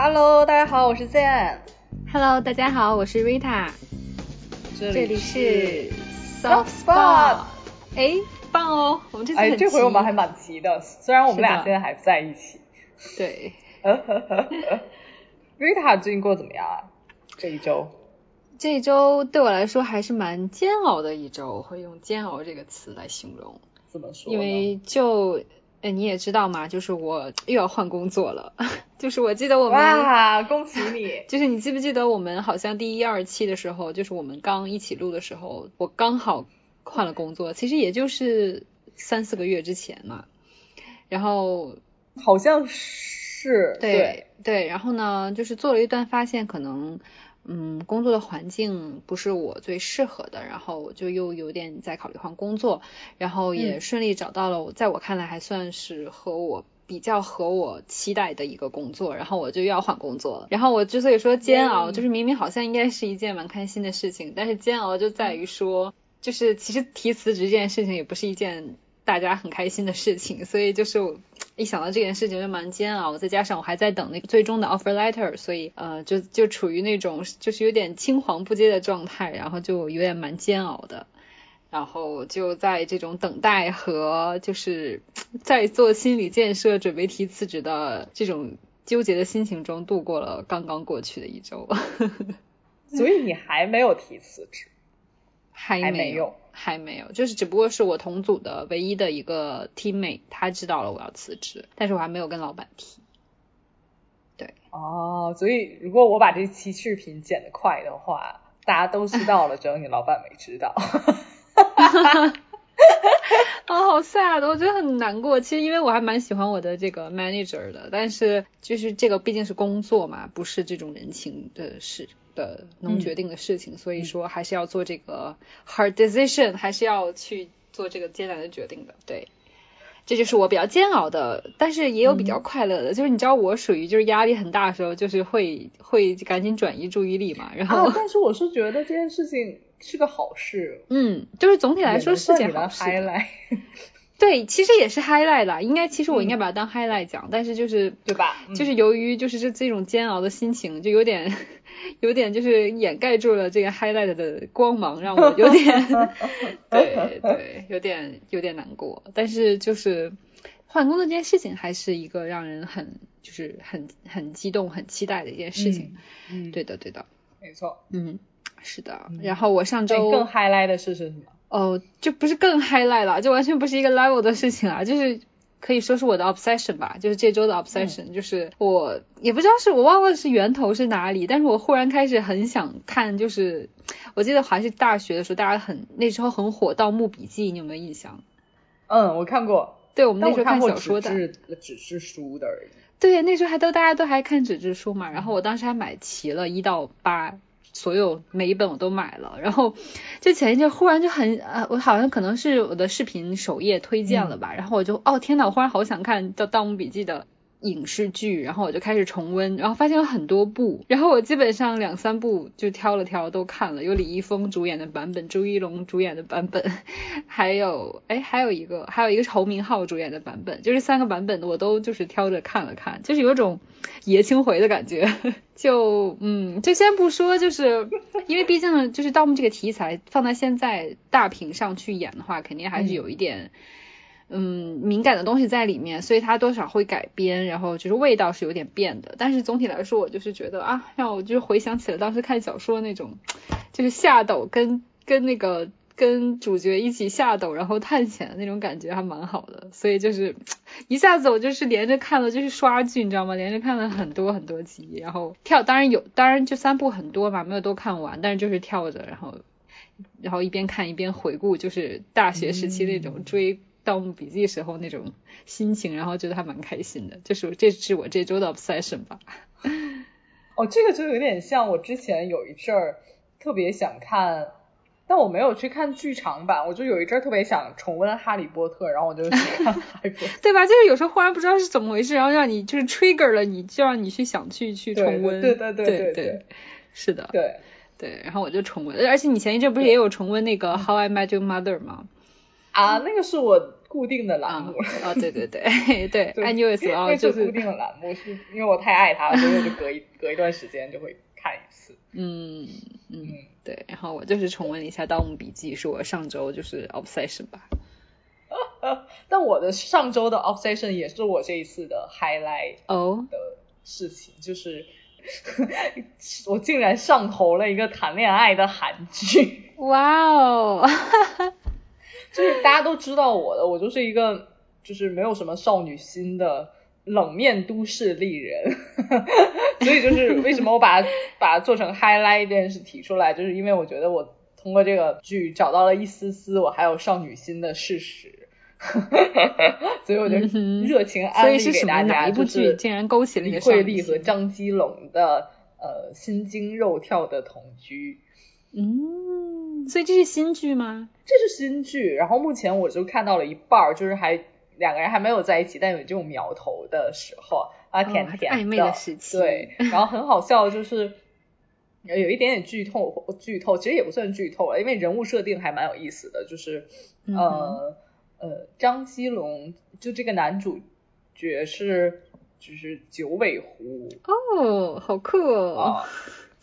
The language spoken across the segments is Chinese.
Hello，大家好，我是 Zen。Hello，大家好，我是 Rita，这这里是 Soft Spot。哎，棒哦，我们这次哎，这回我们还蛮急的，虽然我们俩现在还在一起。对，Rita 最近过得怎么样啊？这一周？这一周对我来说还是蛮煎熬的一周，我会用煎熬这个词来形容，怎么说？因为就。哎，你也知道嘛，就是我又要换工作了。就是我记得我们，哇，恭喜你！就是你记不记得我们好像第一二期的时候，就是我们刚一起录的时候，我刚好换了工作，其实也就是三四个月之前嘛。然后好像是对对，然后呢，就是做了一段发现，可能嗯，工作的环境不是我最适合的，然后我就又有点在考虑换工作，然后也嗯顺利找到了我，在我看来还算是和我。比较合我期待的一个工作，然后我就要换工作了。然后我之所以说煎熬，嗯就是明明好像应该是一件蛮开心的事情，但是煎熬就在于说，就是其实提辞职这件事情也不是一件大家很开心的事情，所以就是我一想到这件事情就蛮煎熬，再加上我还在等那个最终的 offer letter，所以呃就就处于那种就是有点青黄不接的状态，然后就有点蛮煎熬的。然后就在这种等待和就是 在做心理建设、准备提辞职的这种纠结的心情中度过了刚刚过去的一周，所以你还没有提辞职，还还没没有，还没有，就是只不过是我同组的唯一的一个 teammate，他知道了我要辞职，但是我还没有跟老板提。对哦，所以如果我把这期视频剪得快的话，大家都知道了，只有你老板没知道。啊、好 sad，我觉得很难过。其实因为我还蛮喜欢我的这个 manager 的，但是就是这个毕竟是工作嘛，不是这种人情的事的能决定的事情，所以说还是要做这个 hard decision，还是要去做这个艰难的决定的。对，这就是我比较煎熬的，但是也有比较快乐的，就是你知道我属于就是压力很大的时候，就是会会赶紧转移注意力嘛，然后、啊，但是我是觉得这件事情是个好事，嗯，就是总体来说是件好事 对，其实也是 highlight 啦，应该其实我应该把它当 highlight 讲，但是就是对吧？嗯。就是由于就是这这种煎熬的心情，就有点有点就是掩盖住了这个 highlight 的光芒，让我有点 对对，有点有点难过。但是就是换工作这件事情，还是一个让人很就是很很激动、很期待的一件事情。嗯，对的，对的，没错。嗯，是的。然后我上周更 highlight 的事是什么？哦，就不是更 highlight 了，就完全不是一个 level 的事情啊，就是可以说是我的 obsession 吧，就是这周的 obsession，、就是我也不知道是我忘了是源头是哪里，但是我忽然开始很想看，就是我记得还是大学的时候，大家很那时候很火《盗墓笔记》，你有没有印象？嗯，我看过，对，我们那时候看过小说的，纸质纸质书的而已。对，那时候还都大家都还看纸质书嘛，然后我当时还买齐了一到八，所有每一本我都买了，然后就前一阵忽然就很呃，我好像可能是我的视频首页推荐了吧，然后我就哦天呐，我忽然好想看叫《盗墓笔记》的。影视剧，然后我就开始重温，然后发现有很多部，然后我基本上两三部就挑了挑都看了，有李易峰主演的版本，朱一龙主演的版本，还有哎还有一个还有一个是侯明昊主演的版本，就是三个版本我都就是挑着看了看，就是有种爷青回的感觉。就嗯，就先不说，就是因为毕竟就是盗墓这个题材放在现在大屏上去演的话，肯定还是有一点。嗯，敏感的东西在里面，所以它多少会改编，然后就是味道是有点变的。但是总体来说，我就是觉得啊，让我就是回想起了当时看小说那种，就是下斗跟跟那个跟主角一起下斗，然后探险的那种感觉还蛮好的。所以就是 一下子我就是连着看了，就是刷剧，你知道吗？连着看了很多很多集，然后跳，当然有，当然就三部很多嘛，没有都看完，但是就是跳着，然后然后一边看一边回顾，就是大学时期那种追。盗墓笔记时候那种心情，然后觉得还蛮开心的，就是这是我这周的 obsession 吧。哦，这个就有点像我之前有一阵儿特别想看，但我没有去看剧场版，我就有一阵儿特别想重温《哈利波特》，然后我就去看《哈利波特》对吧？就是有时候忽然不知道是怎么回事，然后让你就是 trigger 了你，就让你去想去去重温。对对对对对对，是的，对对。然后我就重温，而且你前一阵不是也有重温那个《How I Met Your Mother》吗？啊，那个是我固定的栏目。哦，对对对 对，iNews 啊，就是固定的栏目，是因为我太爱它了，所以我就隔一隔一段时间就会看一次。嗯嗯，对，然后我就是重温了一下《盗墓笔记》，是我上周就是 obsession 吧。但我的上周的 obsession 也是我这一次的 highlight 哦的事情，就是我竟然上头了一个谈恋爱的韩剧。哇哦！就是大家都知道我的，我就是一个就是没有什么少女心的冷面都市丽人，所以就是为什么我把把它做成 highlight 这件事提出来，就是因为我觉得我通过这个剧找到了一丝丝我还有少女心的事实，所以我就热情安利给大家，就是竟然勾起了李慧利和张基龙的呃心惊肉跳的同居。嗯，所以这是新剧吗？这是新剧，然后目前我就看到了一半，就是还两个人还没有在一起，但有这种苗头的时候啊，甜甜暧昧的时期，对，然后很好笑，就是有一点点剧透，剧透其实也不算剧透了，因为人物设定还蛮有意思的，就是呃呃，张基龙就这个男主角是就是九尾狐哦，好酷哦，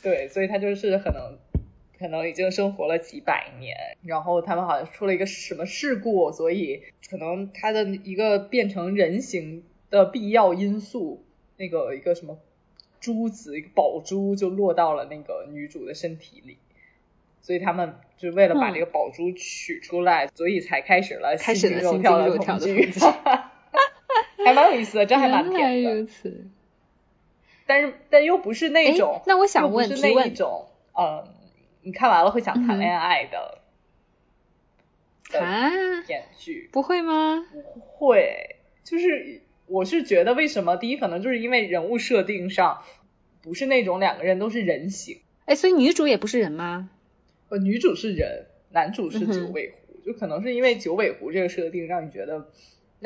对，所以他就是可能。可能已经生活了几百年，然后他们好像出了一个什么事故，所以可能他的一个变成人形的必要因素，那个一个什么珠子，一个宝珠就落到了那个女主的身体里，所以他们就为了把这个宝珠取出来，所以才开始了心惊肉跳的同居，还蛮有意思的，这还蛮甜的。但是但又不是那种，那我想问，是那一种，嗯。你看完了会想谈恋爱的 啊？演剧不会吗？不会，就是我是觉得为什么？第一可能就是因为人物设定上不是那种两个人都是人形。哎，所以女主也不是人吗？呃，女主是人，男主是九尾狐，就可能是因为九尾狐这个设定让你觉得。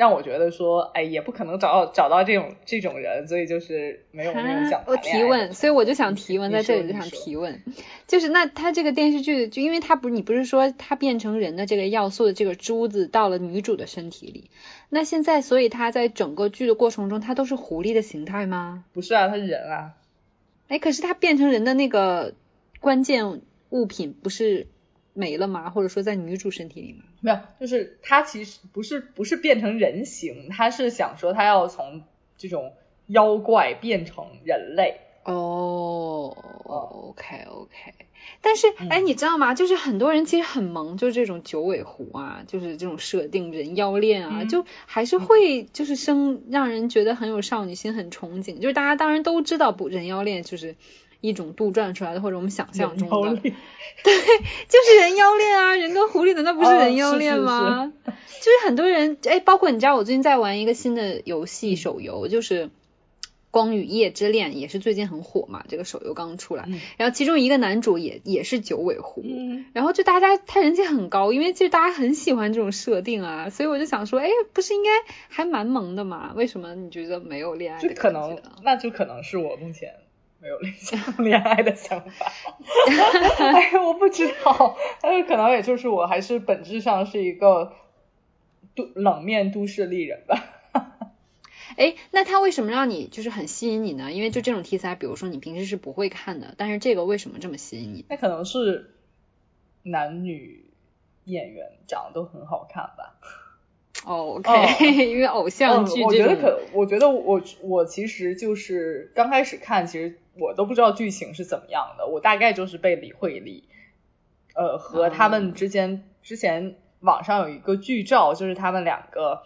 让我觉得说，哎，也不可能找到找到这种这种人，所以就是没有那种想我提问，所以我就想提问，在这里就想提问，就是那他这个电视剧，就因为他不，你不是说他变成人的这个要素的这个珠子到了女主的身体里，那现在所以他在整个剧的过程中，他都是狐狸的形态吗？不是啊，他是人啊。哎，可是他变成人的那个关键物品不是？没了吗？或者说在女主身体里吗？没有，就是他其实不是不是变成人形，他是想说他要从这种妖怪变成人类。哦，OK OK。但是哎，你知道吗？就是很多人其实很萌，就是这种九尾狐啊，就是这种设定人妖恋啊，就还是会就是生让人觉得很有少女心，很憧憬。就是大家当然都知道不人妖恋就是。一种杜撰出来的，或者我们想象中的，对，就是人妖恋啊，人跟狐狸难道不是人妖恋吗？就是很多人，哎，包括你知道，我最近在玩一个新的游戏手游，就是《光与夜之恋》，也是最近很火嘛，这个手游刚出来，然后其中一个男主也也是九尾狐，然后就大家他人气很高，因为其实大家很喜欢这种设定啊，所以我就想说，哎，不是应该还蛮萌的嘛？为什么你觉得没有恋爱？就可能，那就可能是我目前。没有恋恋爱的想法，哎，我不知道，但是可能也就是我还是本质上是一个都冷面都市丽人吧。哎，那他为什么让你就是很吸引你呢？因为就这种题材，比如说你平时是不会看的，但是这个为什么这么吸引你？那可能是男女演员长得都很好看吧。哦，OK，因为偶像剧，我觉得可，我觉得我我其实就是刚开始看，其实我都不知道剧情是怎么样的，我大概就是被李慧丽，呃，和他们之间之前网上有一个剧照，就是他们两个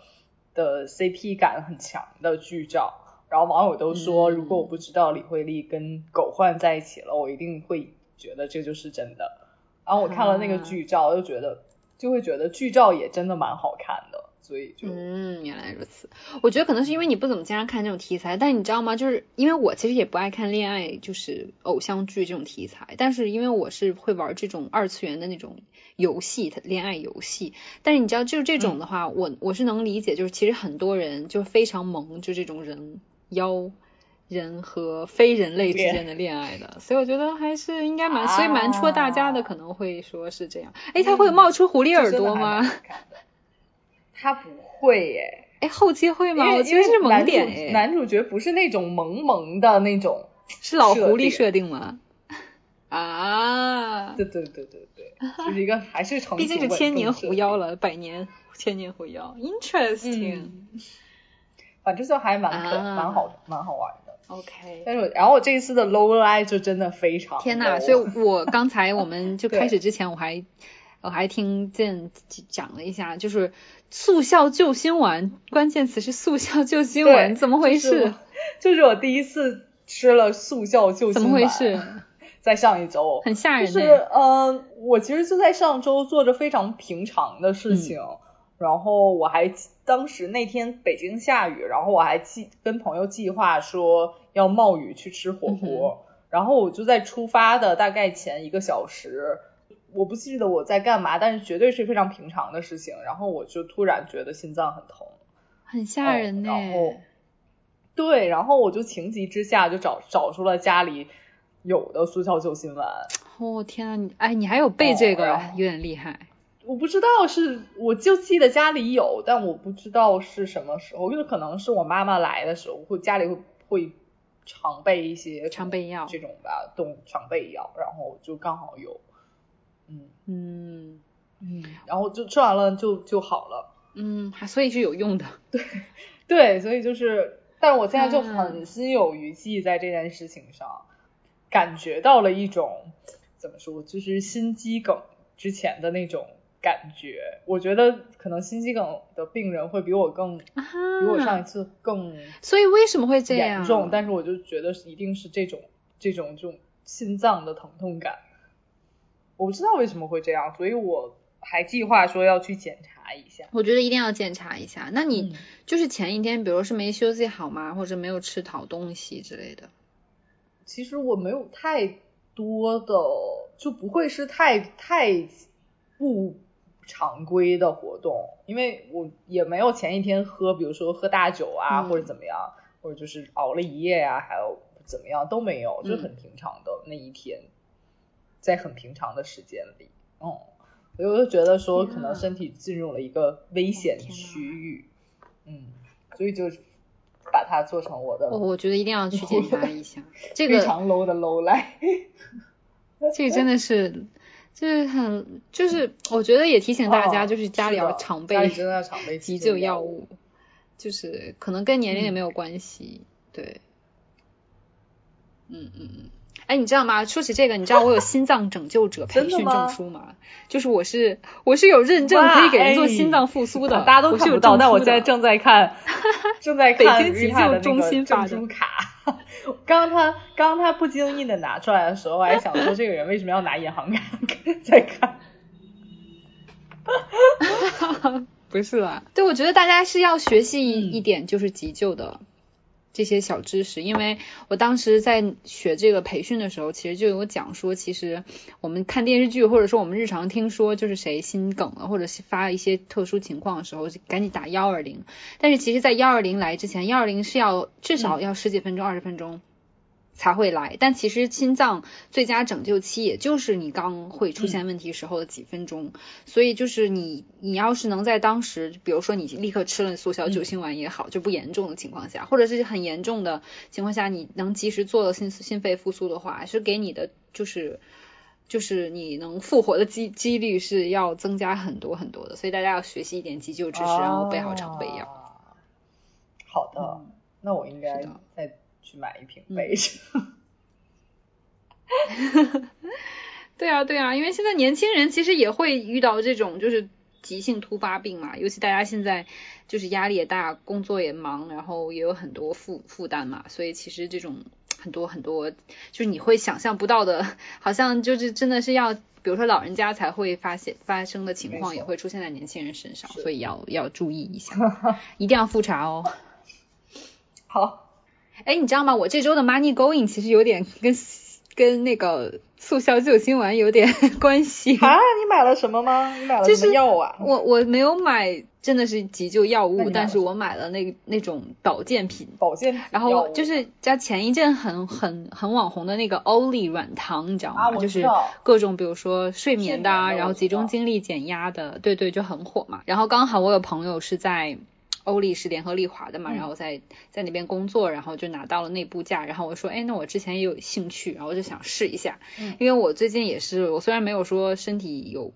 的 CP 感很强的剧照，然后网友都说，如果我不知道李慧丽跟狗焕在一起了，我一定会觉得这就是真的。然后我看了那个剧照，就觉得就会觉得剧照也真的蛮好看的。所以就嗯，原来如此。我觉得可能是因为你不怎么经常看这种题材，但你知道吗？就是因为我其实也不爱看恋爱，就是偶像剧这种题材。但是因为我是会玩这种二次元的那种游戏，恋爱游戏。但是你知道，就是这种的话，我我是能理解，就是其实很多人就非常萌，就这种人妖人和非人类之间的恋爱的。所以我觉得还是应该蛮，所以蛮戳大家的，可能会说是这样。哎，他会冒出狐狸耳朵吗？他不会耶，哎，后期会吗？因为我觉得是萌男点男主角不是那种萌萌的那种，是老狐狸设定吗？啊，对对对对对，就是一个还是成毕竟是千年狐妖了，百年千年狐妖，interesting。嗯，反正就还蛮可、啊蛮好蛮好玩的。OK，但是我然后我这一次的 low light 就真的非常天呐！所以我刚才我们就开始之前，我还我还听见讲了一下，就是速效救心丸，关键词是速效救心丸，怎么回事就是我？就是我第一次吃了速效救心丸怎丸，么回事？在上一周，很吓人就是呢。呃，我其实就在上周做着非常平常的嗯事情，然后我还当时那天北京下雨，然后我还计跟朋友计划说要冒雨去吃火锅，然后我就在出发的大概前一个小时。我不记得我在干嘛，但是绝对是非常平常的事情。然后我就突然觉得心脏很疼，很吓人呢。哦然后对，然后我就情急之下就找找出了家里有的速效救心丸。哦天呐，你哎，你还有背这个，哦有点厉害。我不知道是，我就记得家里有，但我不知道是什么时候，因为可能是我妈妈来的时候，会家里会会常备一些常备药这种吧，动常备药，然后就刚好有，嗯嗯嗯，然后就吃完了就就好了。嗯，还所以是有用的。对对，所以就是，但是我现在就嗯很心有余悸在这件事情上，感觉到了一种怎么说，就是心肌梗之前的那种感觉。我觉得可能心肌梗的病人会比我更，比我上一啊，次更所以为什么会这样？严重，但是我就觉得一定是这种这种这种心脏的疼痛感。我不知道为什么会这样，所以我还计划说要去检查一下。我觉得一定要检查一下。那你嗯就是前一天，比如是没休息好吗？或者没有吃好东西之类的？其实我没有太多的，就不会是太太不常规的活动，因为我也没有前一天喝，比如说喝大酒啊，嗯或者怎么样，或者就是熬了一夜呀、还有怎么样都没有，就嗯很平常的那一天，在很平常的时间里，嗯，所以我就觉得说可能身体进入了一个危险区域，嗯，所以就把它做成我的我我觉得一定要去检查一下。这个非常 low 的 low 来。这个真的是，就是很，就是我觉得也提醒大家，哦就是家里要常备急救救药物，就是可能跟年龄也嗯没有关系，对，嗯嗯嗯。哎，你知道吗？说起这个，你知道我有心脏拯救者培训证书吗？就是我是我是有认证可以给人做心脏复苏的，大家都看不到，但我在正在看，正在看北京急救中心发的证书卡。刚刚他刚刚他不经意的拿出来的时候，我还想说这个人为什么要拿银行卡 在看？不是吧，对，我觉得大家是要学习一、嗯一点，就是急救的这些小知识，因为我当时在学这个培训的时候，其实就有讲说，其实我们看电视剧，或者说我们日常听说，就是谁心梗了，或者是发一些特殊情况的时候，就赶紧打幺二零。但是其实，在幺二零来之前，幺二零是要至少要十几分钟、二十分钟。才会来，但其实心脏最佳拯救期也就是你刚会出现问题时候的几分钟，所以就是你你要是能在当时，比如说你立刻吃了速效救心丸也好，就不严重的情况下，或者是很严重的情况下，你能及时做了心心肺复苏的话，是给你的就是就是你能复活的几几率是要增加很多很多的，所以大家要学习一点急救知识，然后备好常备药。啊。好的，嗯那我应该是的再去买一瓶备着。对啊，对啊，因为现在年轻人其实也会遇到这种就是急性突发病嘛，尤其大家现在就是压力也大，工作也忙，然后也有很多负负担嘛，所以其实这种很多很多就是你会想象不到的，好像就是真的是要，比如说老人家才会发现发生的情况，也会出现在年轻人身上，所以要要注意一下，一定要复查哦。好，哎，你知道吗？我这周的 Money Going 其实有点跟跟那个速效救心丸有点 关系。啊，你买了什么吗？你买了什就是么药啊？我我没有买，真的是急救药物，但是我买了那那种保健品。保健然后就是加前一阵很很很网红的那个欧丽软糖，你知道吗？就是各种比如说睡眠的啊，然后集中精力减压的，对对，就很火嘛。然后刚好我有朋友是在。欧丽是联合利华的嘛，嗯然后在在那边工作，然后就拿到了内部价，然后我说，哎，那我之前也有兴趣，然后我就想试一下，嗯因为我最近也是，我虽然没有说身体有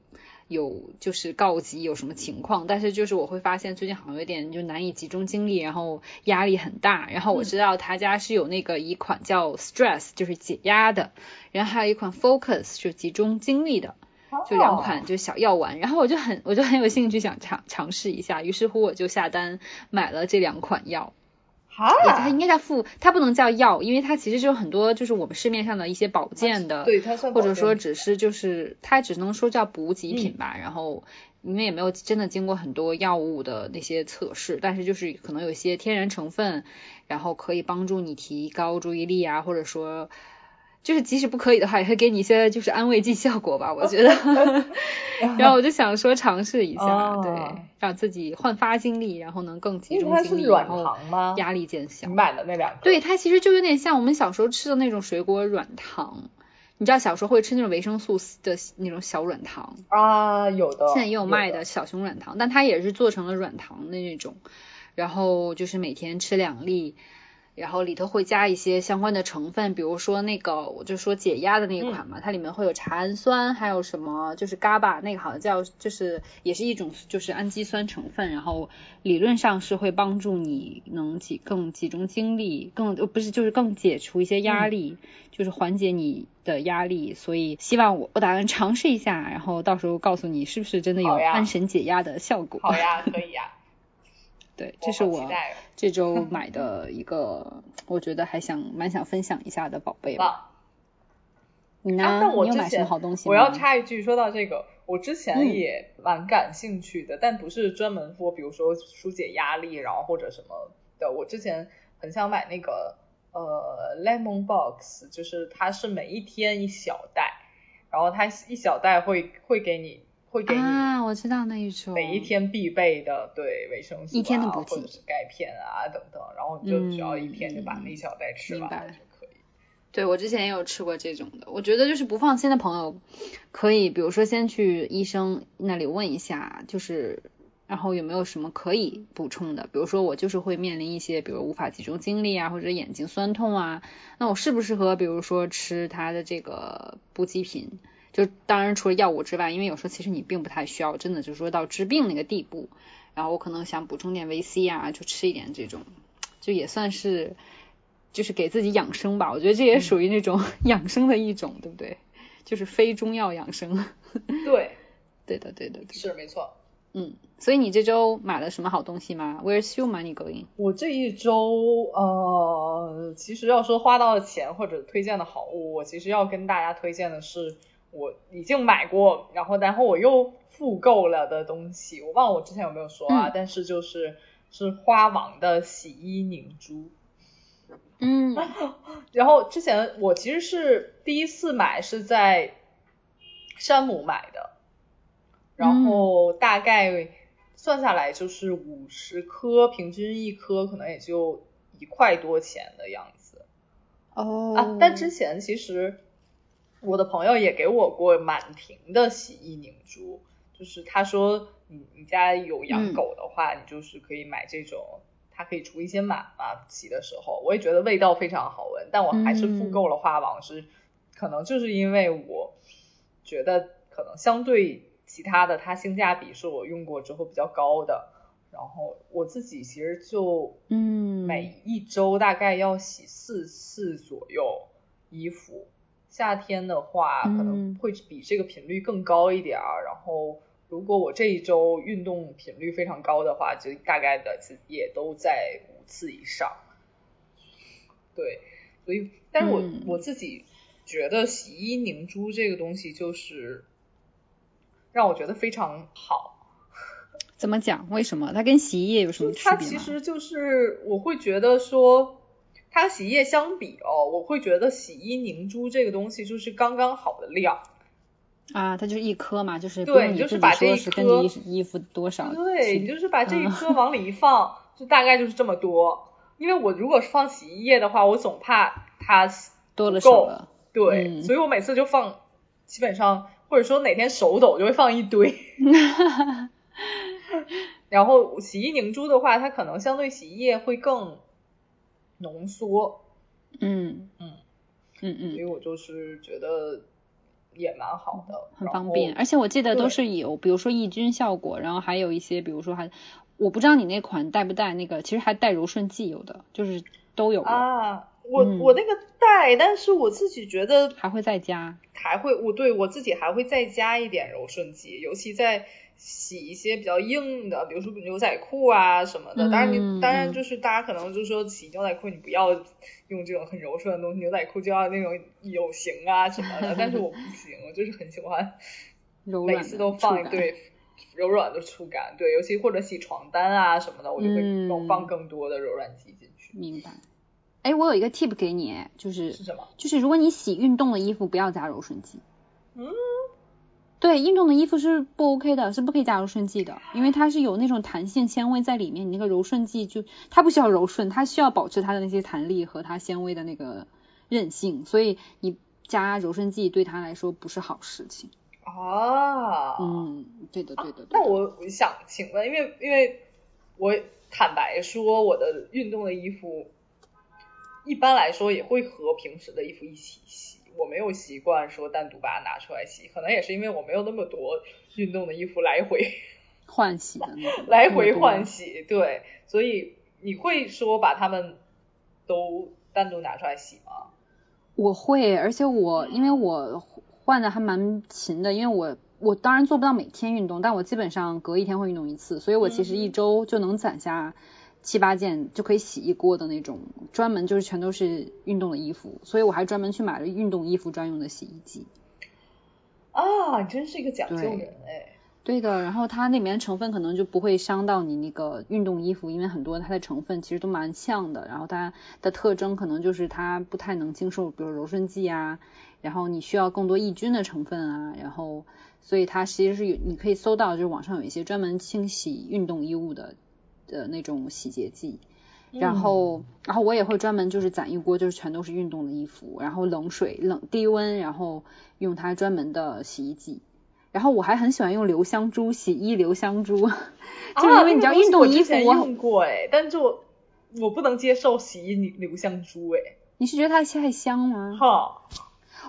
有就是告急有什么情况，但是就是我会发现最近好像有点就难以集中精力，然后压力很大。然后我知道他家是有那个一款叫 Stress，就是解压的，然后还有一款 Focus，就集中精力的。就两款就小药丸，然后我就很我就很有兴趣想尝尝试一下，于是乎我就下单买了这两款药。好，它应该叫副，它不能叫药，因为它其实就有很多就是我们市面上的一些保健的，对它算或者说只是就是它只能说叫补给品嗯吧，然后因为也没有真的经过很多药物的那些测试，但是就是可能有一些天然成分，然后可以帮助你提高注意力啊，或者说。就是即使不可以的话，也会给你一些就是安慰剂效果吧，我觉得。然后我就想说尝试一下，哦对，让自己焕发精力，然后能更集中精力，是软然后糖吗？压力减小你。买的那两个，对，它其实就有点像我们小时候吃的那种水果软糖，你知道小时候会吃那种维生素的那种小软糖，啊，有的，现在也有卖的的小熊软糖，但它也是做成了软糖的那种，然后就是每天吃两粒。然后里头会加一些相关的成分，比如说那个，我就说解压的那一款嘛，它里面会有茶氨酸，还有什么就是 GABA 那个好像叫，就是也是一种就是氨基酸成分，然后理论上是会帮助你能集更集中精力，更呃不是就是更解除一些压力，就是缓解你的压力，所以希望我我打算尝试一下，然后到时候告诉你是不是真的有安神解压的效果。好呀，可以呀，对，这是我这周买的一个，我觉得还想蛮想分享一下的宝贝吧。你呢？啊，那我之你有买什么好东西？我要插一句，说到这个，我之嗯前也蛮感兴趣的，但不是专门说，比如说疏解压力，然后或者什么的。我之前很想买那个呃 Lemon Box，就是它是每一天一小袋，然后它一小袋会会给你会给你啊，我知道那一种。每一天必备的对维生素、啊、一天的补给或者是钙片啊等等，然后你就只要一天就把嗯那一小袋吃完了就可以。对我之前也有吃过这种的，我觉得就是不放心的朋友，可以比如说先去医生那里问一下，就是然后有没有什么可以补充的，比如说我就是会面临一些，比如无法集中精力啊，或者眼睛酸痛啊，那我适不适合比如说吃它的这个补给品？就当然除了药物之外，因为有时候其实你并不太需要，真的就是说到治病那个地步，然后我可能想补充点维 C 啊，就吃一点这种，就也算是。就是给自己养生吧，我觉得这也属于那种 养生的一种，对不对？就是非中药养生。对，对的，对的，对的。是没错。嗯，所以你这周买了什么好东西吗？Where's your money going？我这一周呃，其实要说花到的钱或者推荐的好物，我其实要跟大家推荐的是我已经买过，然后然后我又复购了的东西。我忘了我之前有没有说啊，嗯但是就是是花王的洗衣凝珠。嗯 然后之前我其实是第一次买是在山姆买的，然后大概算下来就是五十颗，平均一颗可能也就一块多钱的样子哦啊。但之前其实我的朋友也给我过满瓶的洗衣凝珠，就是他说你你家有养狗的话，你就是可以买这种。它可以除一些螨嘛，洗的时候，我也觉得味道非常好闻，但我还是复购了花王，是可能就是因为我觉得可能相对其他的，它性价比是我用过之后比较高的。然后我自己其实就嗯每一周大概要洗四次左右衣服，夏天的话可能会比这个频率更高一点儿，然后。如果我这一周运动频率非常高的话，就大概的也都在五次以上。对，所以，但是我、嗯、我自己觉得洗衣凝珠这个东西就是让我觉得非常好。怎么讲？为什么？它跟洗衣液有什么区别它其实就是我会觉得说，它和洗衣液相比哦，我会觉得洗衣凝珠这个东西就是刚刚好的量。啊，它就是一颗嘛，就是对，你就是把这一颗衣衣服多少，对你就是把这一颗往里一放，就大概就是这么多。因为我如果是放洗衣液的话，我总怕它多了不够了，对，嗯所以我每次就放，基本上或者说哪天手抖就会放一堆。然后洗衣凝珠的话，它可能相对洗衣液会更浓缩，嗯。嗯嗯嗯。所以我就是觉得也蛮好的，很方便，而且我记得都是有，比如说抑菌效果，然后还有一些，比如说还，我不知道你那款带不带那个，其实还带柔顺剂有的，就是都有，啊，我、嗯。我那个带，但是我自己觉得还会再加。还会，我对我自己还会再加一点柔顺剂，尤其在洗一些比较硬的，比如说牛仔裤啊什么的。当然嗯你，当然嗯就是大家可能就说洗牛仔裤你不要用这种很柔顺的东西，牛仔裤就要那种有型啊什么的。但是我不行，我就是很喜欢每次都放一对柔软的触感，对，尤其或者洗床单啊什么的，我就会嗯更放更多的柔软剂进去。明白。哎，我有一个 tip 给你，哎就是是什么？就是如果你洗运动的衣服，不要加柔顺剂。嗯，对，运动的衣服是不 OK 的，是不可以加柔顺剂的，因为它是有那种弹性纤维在里面，你那个柔顺剂就它不需要柔顺，它需要保持它的那些弹力和它纤维的那个韧性，所以你加柔顺剂对它来说不是好事情。啊，嗯，对的，对的，对那的。我我想请问，因为因为我坦白说，我的运动的衣服一般来说也会和平时的衣服一起洗，我没有习惯说单独把它拿出来洗，可能也是因为我没有那么多运动的衣服来回 换洗 来回换洗，对，所以你会说把它们都单独拿出来洗吗？我会，而且我因为我换的还蛮勤的，因为我我当然做不到每天运动，但我基本上隔一天会运动一次，所以我其实一嗯周就能攒下七八件就可以洗一锅的那种，专门就是全都是运动的衣服，所以我还专门去买了运动衣服专用的洗衣机。啊，你真是一个讲究对人哎。对的，然后它里面成分可能就不会伤到你那个运动衣服，因为很多它的成分其实都蛮像的，然后它的特征可能就是它不太能经受，比如柔顺剂啊，然后你需要更多抑菌的成分啊，然后所以它其实是有你可以搜到，就是网上有一些专门清洗运动衣物的的那种洗洁剂。然后，然后我也会专门就是攒一锅，就是全都是运动的衣服，然后冷水、冷低温，然后用它专门的洗衣剂。然后我还很喜欢用留香珠，洗衣留香珠，就是因为你知道运动衣服我用过哎，但是我我不能接受洗衣留香珠哎，你是觉得它太香吗？哈，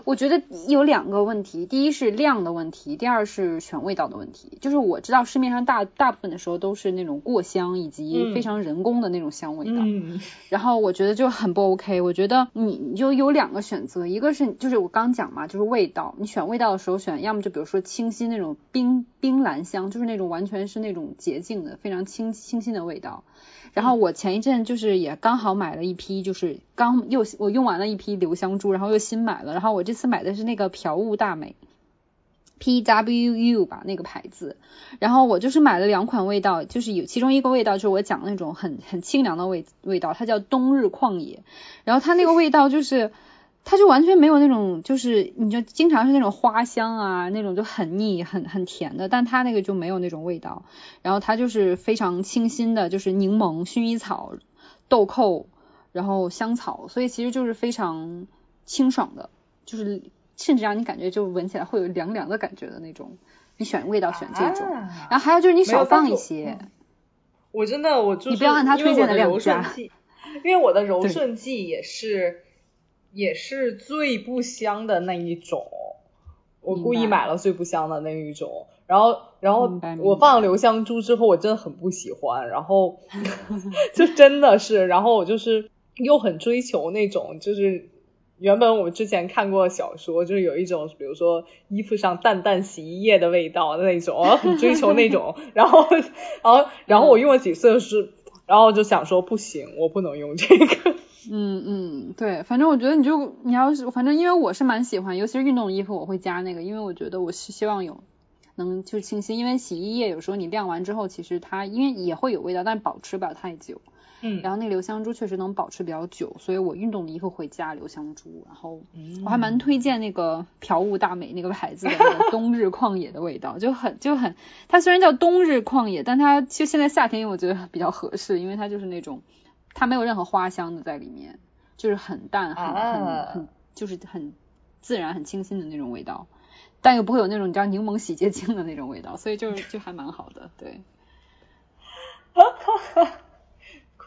我觉得有两个问题，第一是量的问题，第二是选味道的问题。就是我知道市面上大大部分的时候都是那种过香以及嗯非常人工的那种香味道，嗯然后我觉得就很不 OK。我觉得你你就有两个选择，一个是就是我刚讲嘛，就是味道，你选味道的时候选，要么就比如说清新那种冰冰兰香，就是那种完全是那种洁净的非常清清新的味道。然后我前一阵就是也刚好买了一批，就是刚又我用完了一批留香珠，然后又新买了，然后我这次买的是那个朴物大美。PWU 吧那个牌子，然后我就是买了两款味道，就是有其中一个味道就是我讲那种很很清凉的味味道，它叫冬日旷野，然后它那个味道就是。它就完全没有那种，就是你就经常是那种花香啊，那种就很腻、很很甜的，但它那个就没有那种味道。然后它就是非常清新的，就是柠檬、薰衣草、豆蔻，然后香草，所以其实就是非常清爽的，就是甚至让你感觉就闻起来会有凉凉的感觉的那种。你选味道选这种，啊然后还有就是你少放一些，我真的我就是你不要按他推荐的量加，因为我的柔顺剂也是也是最不香的那一种，我故意买了最不香的那一种。然后，然后我放了留香珠之后，我真的很不喜欢，然后 就真的是，然后我就是又很追求那种，就是原本我之前看过小说，就是有一种，比如说衣服上淡淡洗衣液的味道那种，我 很追求那种，然后，然后，然后我用了几次是，然后就想说不行，我不能用这个。嗯嗯，对，反正我觉得你就你要是，反正因为我是蛮喜欢，尤其是运动衣服我会加那个，因为我觉得我是希望有能就是清新，因为洗衣液有时候你晾完之后，其实它因为也会有味道，但保持不了太久。嗯，然后那个留香珠确实能保持比较久，所以我运动的衣服会加留香珠。然后嗯我还蛮推荐那个朴物大美那个牌子的那个冬日旷野的味道，就很就很，它虽然叫冬日旷野，但它其实现在夏天用我觉得比较合适，因为它就是那种它没有任何花香的在里面，就是很淡很很啊很就是很自然很清新的那种味道。但又不会有那种你知道柠檬洗洁精的那种味道，所以就就还蛮好的，对。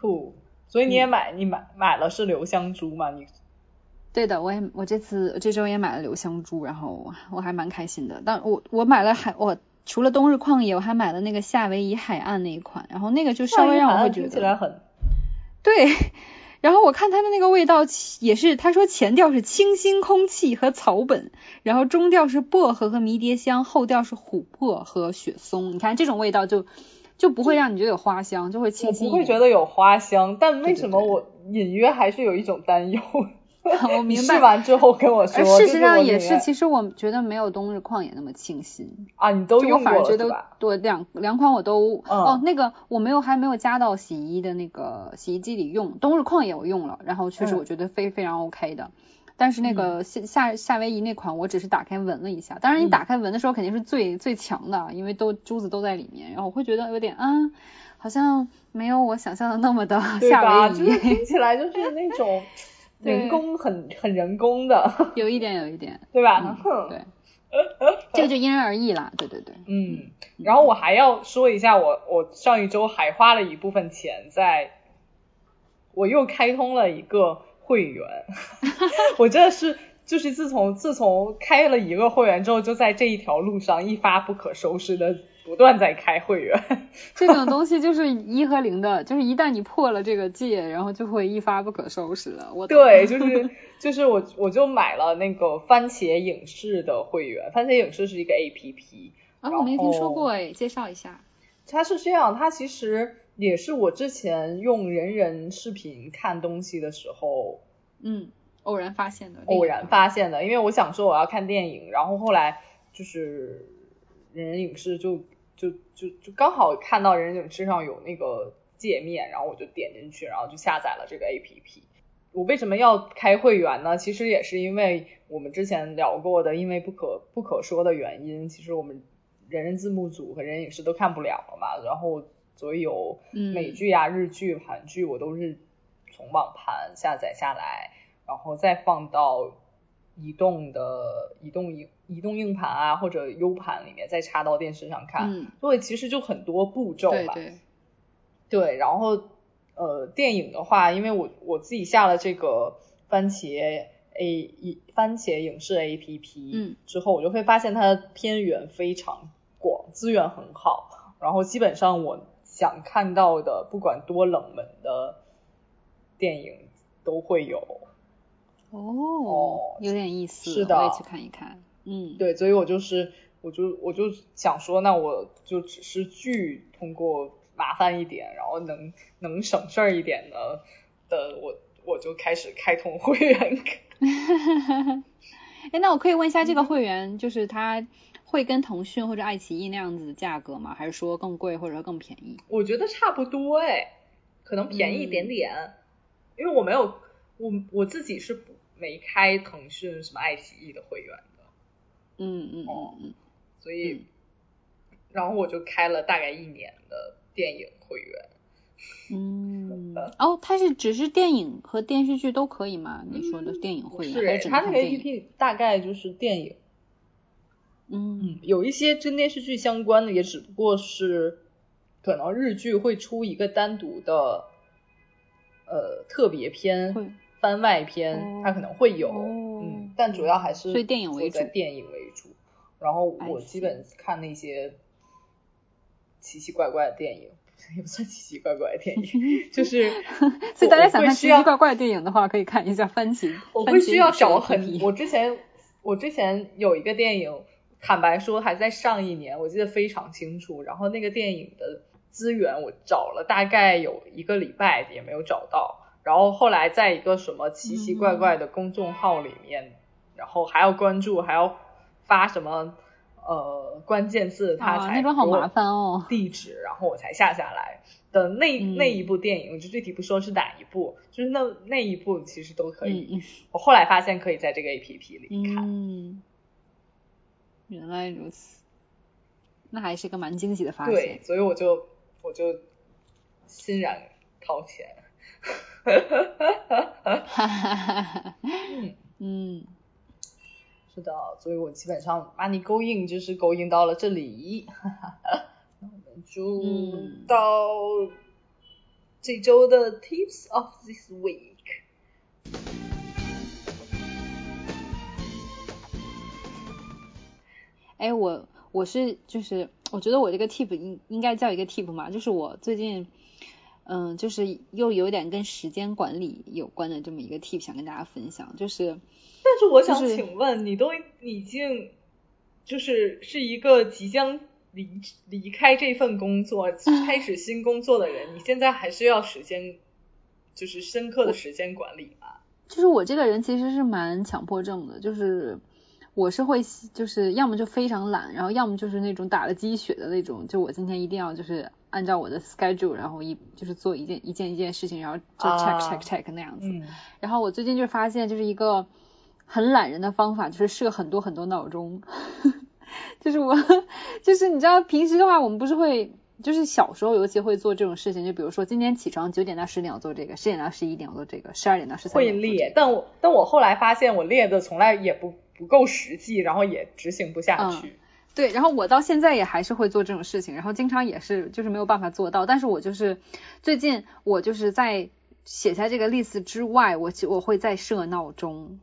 酷。所以你也嗯买，你买买了是留香珠吗？你对的，我也我这次这周也买了留香珠，然后我还蛮开心的。但我我买了海，我除了冬日旷野，我还买了那个夏威夷海岸那一款，然后那个就稍微让我会觉听起来得很对。然后我看它的那个味道也是，他说前调是清新空气和草本，然后中调是薄荷和迷迭香，后调是琥珀和雪松。你看这种味道就就不会让你觉得有花香，就会我清新不会。觉得有花香，但为什么我隐约还是有一种担忧？我明白你 试完之后跟我说，事实上也是，其实我觉得没有冬日旷野那么清新。啊，你都用反而觉得？对两两款我都、嗯哦，那个我没有还没有加到洗衣的那个洗衣机里用，冬日旷野我用了，然后确实嗯我觉得非、非常 OK 的。但是那个夏夏夏威夷那款，我只是打开闻了一下。当然，你嗯打开闻的时候肯定是最最强的，因为都珠子都在里面，然后我会觉得有点啊，好像没有我想象的那么的夏对吧？威夷，就是听起来就是那种 对人工很很人工的，有一点有一点，对吧？嗯对，这个就因人而异啦，对对对，嗯，然后我还要说一下我，我上一周还花了一部分钱在，我又开通了一个会员，我真的是就是自从自从开了一个会员之后，就在这一条路上一发不可收拾的不断在开会员。这种东西就是一和零的，就是一旦你破了这个戒，然后就会一发不可收拾了。我对，就是就是我我就买了那个番茄影视的会员，番茄影视是一个 A P P，啊，我没听说过哎，介绍一下。它是这样，它其实也是我之前用人人视频看东西的时候嗯，偶然发现的。偶然发现的，因为我想说我要看电影，然后后来就是人人影视就就就就刚好看到人人影视上有那个界面，然后我就点进去，然后就下载了这个 APP。我为什么要开会员呢？其实也是因为我们之前聊过的，因为不可不可说的原因，其实我们人人字幕组和人人影视都看不了了嘛，然后所以有嗯美剧啊、日剧、韩剧我都是从网盘下载下来，然后再放到移动的移动硬移动硬盘啊或者 U 盘里面，再插到电视上看。嗯，所以其实就很多步骤吧。对对，对，然后呃，电影的话，因为我我自己下了这个番茄 A 一番茄影视 A P P，嗯，之后我就会发现它的片源非常广，资源很好，然后基本上我想看到的，不管多冷门的电影都会有。哦，有点意思，是的我也去看一看。嗯，对，所以我就是，我就我就想说，那我就只是剧通过麻烦一点，然后能能省事儿一点的的，我我就开始开通会员。哎，那我可以问一下，这个会员就是它会跟腾讯或者爱奇艺那样子的价格吗？还是说更贵或者说更便宜？我觉得差不多哎，可能便宜一点点，因为我没有我我自己是不没开腾讯什么爱奇艺的会员的，嗯嗯嗯嗯，所以、嗯然后我就开了大概一年的电影会员。嗯，哦，它是只是电影和电视剧都可以吗？你说的电影会员，它那个能看电 A 影 P P 大概就是电影。嗯嗯，有一些跟电视剧相关的，也只不过是可能日剧会出一个单独的呃特别篇、番外篇，哦它可能会有，哦嗯，但主要还是所以电影为主在电影为主。然后我基本看那些奇奇怪怪的电影，也不算奇奇怪怪的电影，就是 所以大家想看奇奇怪怪的电影的话，可以看一下番茄。我番茄会需要找很，我之前我之前有一个电影，坦白说还在上一年，我记得非常清楚。然后那个电影的资源我找了大概有一个礼拜也没有找到，然后后来在一个什么奇奇怪怪的公众号里面，然后还要关注，还要发什么呃关键字，他才那种好麻烦哦，地址，然后我才下下来的那那一部电影，我就具体不说是哪一部，就是那那一部其实都可以。我后来发现可以在这个 A P P 里看。嗯，原来如此，那还是个蛮惊喜的发现。对，所以我就我就欣然掏钱。哈哈哈哈哈！嗯嗯，是的，所以我基本上把你勾引，就是勾引到了这里。哈哈，那我们就到这周的 Tips of this week。哎，我我是就是，我觉得我这个 tip 应应该叫一个 tip 嘛，就是我最近。嗯，就是又有点跟时间管理有关的这么一个 tip，想跟大家分享。就是，但是我想请问，你都已经就是是一个即将离离开这份工作，开始新工作的人，你现在还是要时间，就是深刻的时间管理吗？就是我这个人其实是蛮强迫症的，就是我是会就是要么就非常懒，然后要么就是那种打了鸡血的那种，就我今天一定要就是。按照我的 schedule，然后一就是做一件一件一件事情，然后就 check check check 那样子。然后我最近就发现，就是一个很懒人的方法，就是设很多很多闹钟。就是我，就是你知道，平时的话，我们不是会，就是小时候尤其会做这种事情，就比如说今天起床九点到十点我做这个，十点到十一点我做这个，十二点到十三点。会列，但我但我后来发现，我列的从来也不不够实际，然后也执行不下去。对，然后我到现在也还是会做这种事情，然后经常也是就是没有办法做到，但是我就是最近我就是在写下这个 list 之外，我我会再设闹钟，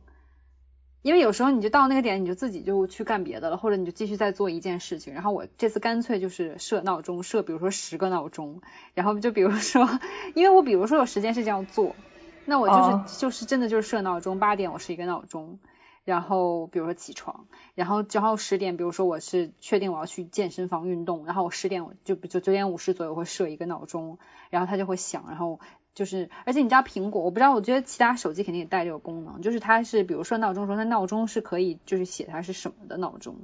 因为有时候你就到那个点，你就自己就去干别的了，或者你就继续再做一件事情，然后我这次干脆就是设闹钟，设比如说十个闹钟，然后就比如说，因为我比如说有时间是这样做，那我就是就是真的就是设闹钟，八点我是一个闹钟。然后比如说起床，然后之后十点，比如说我是确定我要去健身房运动，然后我十点就就九点五十左右会设一个闹钟，然后它就会响，然后就是而且你知道苹果，我不知道，我觉得其他手机肯定也带这个功能，就是它是比如说闹钟说它闹钟是可以就是写它是什么的闹钟，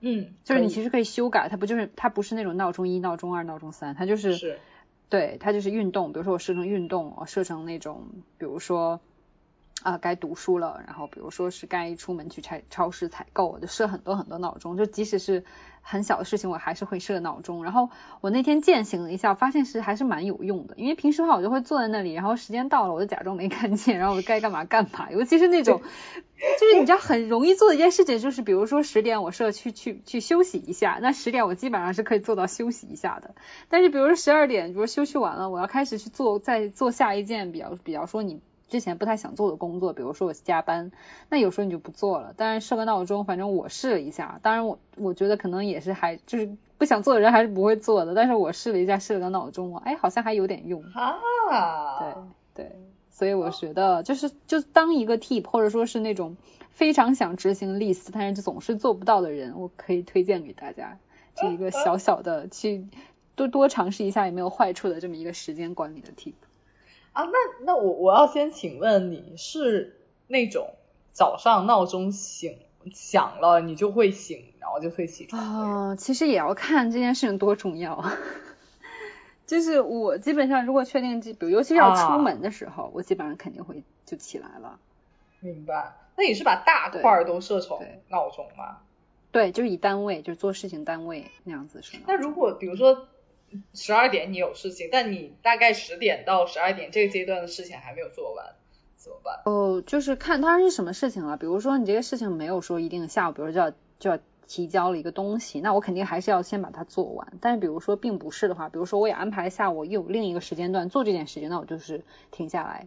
嗯，就是你其实可以修改，它不就是它不是那种闹钟一、闹钟二、闹钟三，它就是是，对，它就是运动，比如说我设成运动，我设成那种比如说。啊，该读书了，然后比如说是该出门去超超市采购，我就设很多很多闹钟，就即使是很小的事情，我还是会设闹钟。然后我那天践行了一下，发现是还是蛮有用的，因为平时的话我就会坐在那里，然后时间到了我就假装没看见，然后我该干嘛干嘛。尤其是那种，就是你知道很容易做的一件事情，就是比如说十点我设去去去休息一下，那十点我基本上是可以做到休息一下的。但是比如说十二点，比如休息完了，我要开始去做再做下一件比较比较说你。之前不太想做的工作，比如说我加班，那有时候你就不做了。但是设个闹钟，反正我试了一下，当然我我觉得可能也是还就是不想做的人还是不会做的。但是我试了一下，设了个闹钟，哎，好像还有点用。啊，对对，所以我觉得就是就当一个 tip，或者说是那种非常想执行 list，但是就总是做不到的人，我可以推荐给大家这一个小小的去多多尝试一下也没有坏处的这么一个时间管理的 tip。啊，那那我我要先请问你是那种早上闹钟醒响了你就会醒，然后就会起床啊？其实也要看这件事情多重要。就是我基本上如果确定，比如尤其是要出门的时候，我基本上肯定会就起来了。明白？那你是把大块都设成闹钟吗？对，就是以单位，就是做事情单位那样子是吗。那如果比如说。十二点你有事情，但你大概十点到十二点这个阶段的事情还没有做完，怎么办？哦，就是看它是什么事情了。比如说你这个事情没有说一定下午，比如就要就要提交了一个东西，那我肯定还是要先把它做完。但是比如说并不是的话，比如说我也安排下午又有另一个时间段做这件事情，那我就是停下来，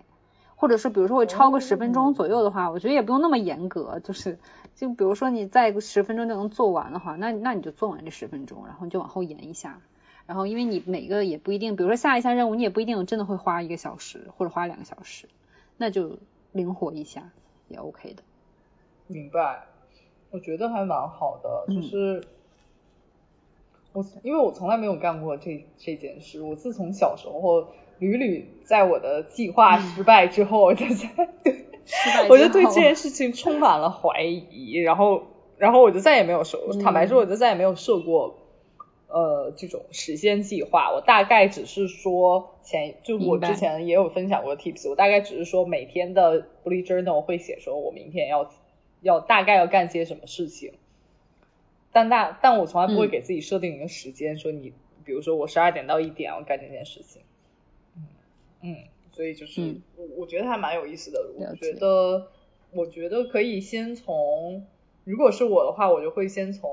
或者是比如说会超个十分钟左右的话，我觉得也不用那么严格，就是就比如说你在十分钟就能做完的话，那那你就做完这十分钟，然后你就往后延一下。然后，因为你每个也不一定，比如说下一项任务，你也不一定真的会花一个小时或者花两个小时，那就灵活一下也 OK 的。明白，我觉得还蛮好的，就是我因为我从来没有干过这这件事，我自从小时候屡屡在我的计划失败之后，我就在，我就对这件事情充满了怀疑，然后然后我就再也没有设，坦白说，我就再也没有设过。呃，这种时间计划，我大概只是说前，就我之前也有分享过 tips，我大概只是说每天的 bullet journal 会写说我明天要要大概要干些什么事情，但大但我从来不会给自己设定一个时间，说你比如说我十二点到一点要干这件事情，嗯嗯，所以就是我我觉得还蛮有意思的，我觉得我觉得可以先从，如果是我的话，我就会先从。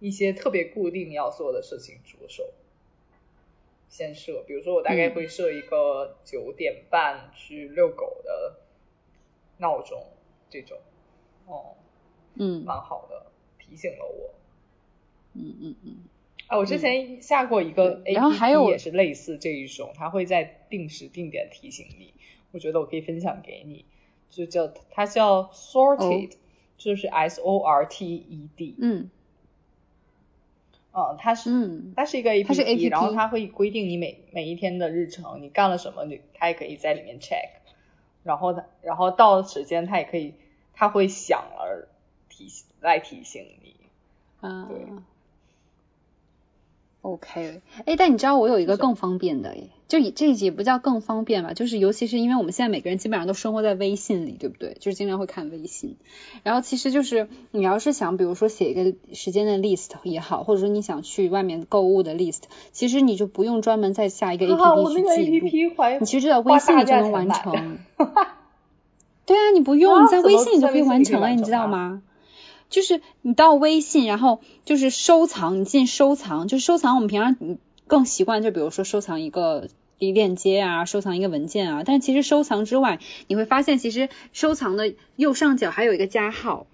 一些特别固定要做的事情着手，先设，比如说我大概会设一个九点半去遛狗的闹钟，这种，哦，嗯，蛮好的，提醒了我，嗯嗯嗯，啊，我之前下过一个 A P P 也是类似这一种，它会在定时定点提醒你，我觉得我可以分享给你，就叫它叫 Sorted，就是 S O R T E D，嗯。嗯，它是，它是一个 A P P，然后它会规定你每每一天的日程，你干了什么，你它也可以在里面 check，然后它，然后到时间它也可以，它会响了提来提醒你，啊，对。OK，哎，但你知道我有一个更方便的，哎，就以这也不叫更方便吧，就是尤其是因为我们现在每个人基本上都生活在微信里，对不对？就是经常会看微信。然后其实就是你要是想，比如说写一个时间的 list 也好，或者说你想去外面购物的 list，其实你就不用专门再下一个 APP 去记录，你其实在微信里就能完成。对啊，你不用，你在微信你就可以完成了，你知道吗？就是你到微信，然后就是收藏，你进收藏，就收藏。我们平常更习惯，就比如说收藏一个链接啊，收藏一个文件啊。但其实收藏之外，你会发现，其实收藏的右上角还有一个加号。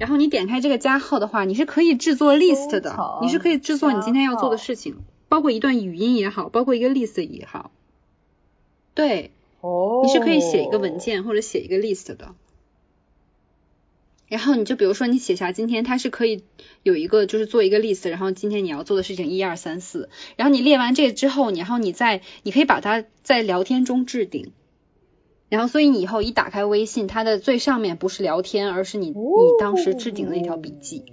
然后你点开这个加号的话，你是可以制作 list 的，你是可以制作你今天要做的事情，包括一段语音也好，包括一个 list 也好。对，哦，你是可以写一个文件或者写一个 list 的。然后你就比如说你写下今天它是可以有一个就是做一个 list，然后今天你要做的事情一二三四，然后你列完这个之后，然后你再你可以把它在聊天中置顶，然后所以你以后一打开微信，它的最上面不是聊天，而是你你当时置顶的那条笔记，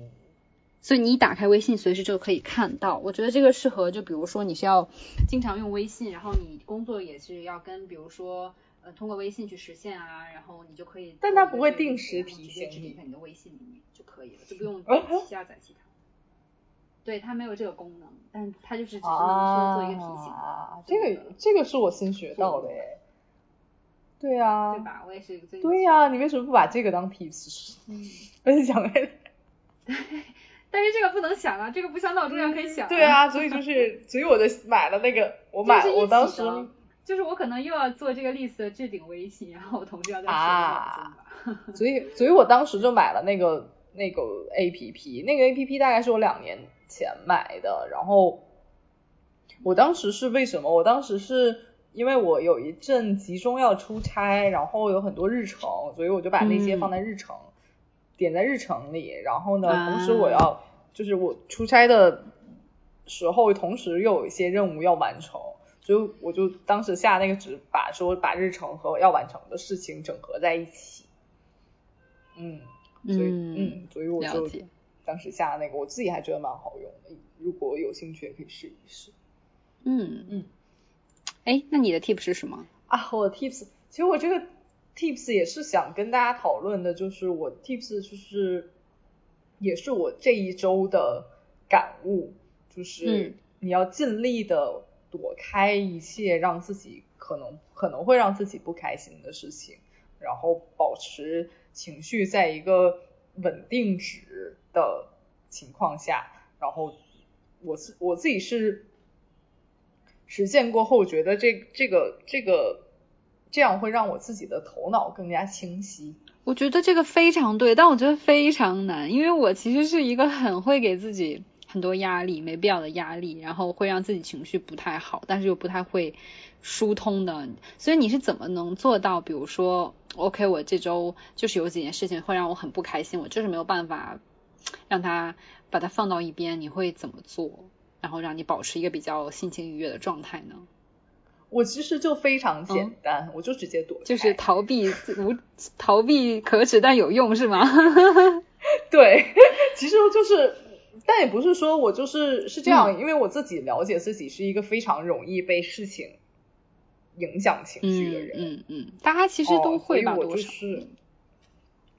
所以你一打开微信随时就可以看到。我觉得这个适合就比如说你是要经常用微信，然后你工作也是要跟比如说。呃，通过微信去实现啊，然后你就可以。但它不会定时提醒你。在你的微信里面就可以了，就不用下载其他。对，它没有这个功能，但它就是只是能说做一个提醒。啊，这个这个是我新学到的诶。对啊。对吧？我也是最。对呀，你为什么不把这个当 tips 分享？对，但是这个不能想啊，这个不像闹钟一样可以响。对啊，所以就是，所以我就买了那个，我买，我当时。就是我可能又要做这个 list 的置顶微信，然后我同事要再设吧。所以，所以我当时就买了那个那个 A P P，那个 A P P 大概是我两年前买的。然后，我当时是为什么？我当时是因为我有一阵集中要出差，然后有很多日程，所以我就把那些放在日程，点在日程里。然后呢，同时我要就是我出差的时候，同时又有一些任务要完成。所以我就当时下那个纸，把说把日程和要完成的事情整合在一起。嗯，所以嗯，所以我就当时下那个，我自己还觉得蛮好用的。如果有兴趣，也可以试一试。嗯嗯。哎，那你的 tips 是什么？啊，我的 tips，其实我这个 tips 也是想跟大家讨论的，就是我 tips 就是也是我这一周的感悟，就是你要尽力的。躲开一切让自己可能可能会让自己不开心的事情，然后保持情绪在一个稳定值的情况下，然后我自我自己是实践过后，觉得这这个这个这样会让我自己的头脑更加清晰。我觉得这个非常对，但我觉得非常难，因为我其实是一个很会给自己。很多压力，没必要的压力，然后会让自己情绪不太好，但是又不太会疏通的。所以你是怎么能做到？比如说，OK，我这周就是有几件事情会让我很不开心，我就是没有办法让它把它放到一边。你会怎么做？然后让你保持一个比较心情愉悦的状态呢？我其实就非常简单，我就直接躲，就是逃避无逃避可耻但有用是吗？对，其实就是，但也不是说我就是是这样，因为我自己了解自己是一个非常容易被事情影响情绪的人。嗯嗯，大家其实都会吧，我就是。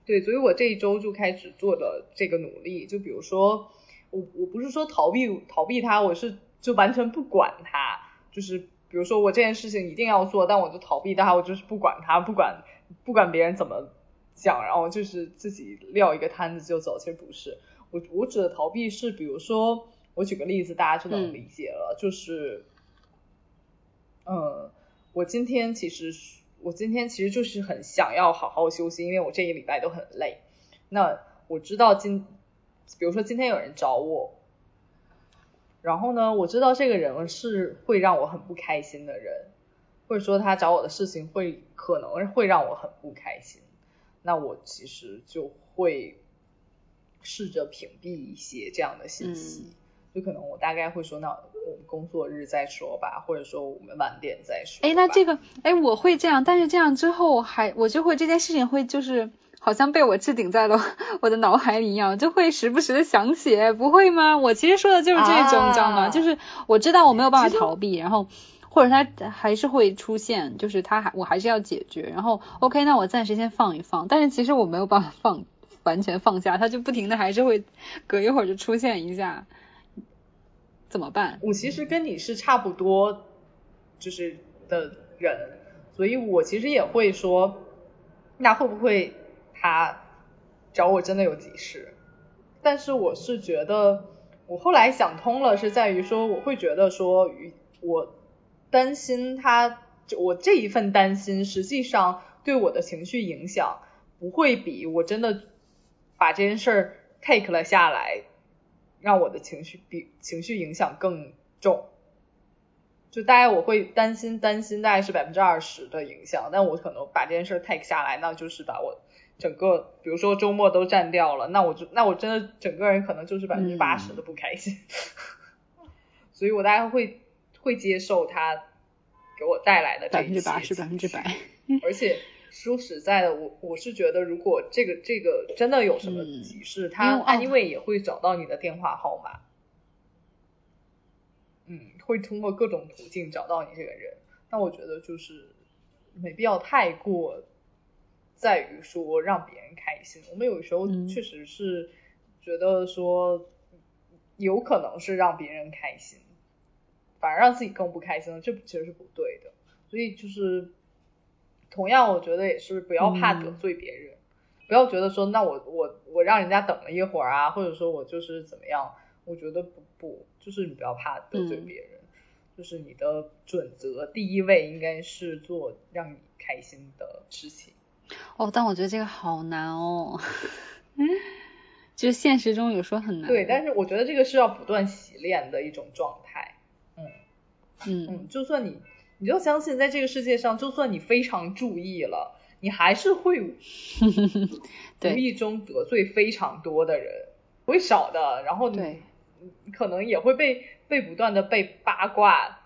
对，所以我这一周就开始做的这个努力，就比如说，我我不是说逃避逃避他，我是就完全不管他，就是比如说我这件事情一定要做，但我就逃避他，我就是不管他，不管不管别人怎么讲，然后就是自己撂一个摊子就走，其实不是，我我指的逃避是，比如说我举个例子，大家就能理解了，就是，嗯，我今天其实。我今天其实就是很想要好好休息，因为我这一礼拜都很累。那我知道今，比如说今天有人找我，然后呢，我知道这个人是会让我很不开心的人，或者说他找我的事情会可能会让我很不开心。那我其实就会试着屏蔽一些这样的信息。就可能我大概会说，那我们工作日再说吧，或者说我们晚点再说。哎，那这个，哎，我会这样，但是这样之后还，我就会这件事情会就是好像被我置顶在了 我的脑海里一样，就会时不时的想起，不会吗？我其实说的就是这种，你知道吗？就是我知道我没有办法逃避，然后或者他还是会出现，就是他还我还是要解决，然后 OK，那我暂时先放一放，但是其实我没有办法放完全放下，他就不停的还是会隔一会儿就出现一下。怎么办？我其实跟你是差不多，就是的人，所以我其实也会说，那会不会他找我真的有急事？但是我是觉得，我后来想通了，是在于说，我会觉得说，我担心他，我这一份担心，实际上对我的情绪影响，不会比我真的把这件事儿 take 了下来。让我的情绪比情绪影响更重，就大概我会担心担心大概是百分之二十的影响，但我可能把这件事 take 下来，那就是把我整个比如说周末都占掉了，那我就那我真的整个人可能就是百分之八十的不开心，所以我大概会会接受他给我带来的百分之八十百分之百，而且。说实在的，我我是觉得，如果这个这个真的有什么急事，他 anyway 也会找到你的电话号码，嗯，会通过各种途径找到你这个人。那我觉得就是没必要太过在于说让别人开心。我们有时候确实是觉得说有可能是让别人开心，反而让自己更不开心了，这其实是不对的。所以就是。同样，我觉得也是不要怕得罪别人，不要觉得说那我我我让人家等了一会儿啊，或者说我就是怎么样，我觉得不不，就是你不要怕得罪别人，就是你的准则第一位应该是做让你开心的事情。哦，但我觉得这个好难哦，就是现实中有时候很难。对，但是我觉得这个是要不断洗练的一种状态。嗯嗯嗯，就算你。你就相信，在这个世界上，就算你非常注意了，你还是会无 意中得罪非常多的人，不会少的。然后你可能也会被被不断的被八卦，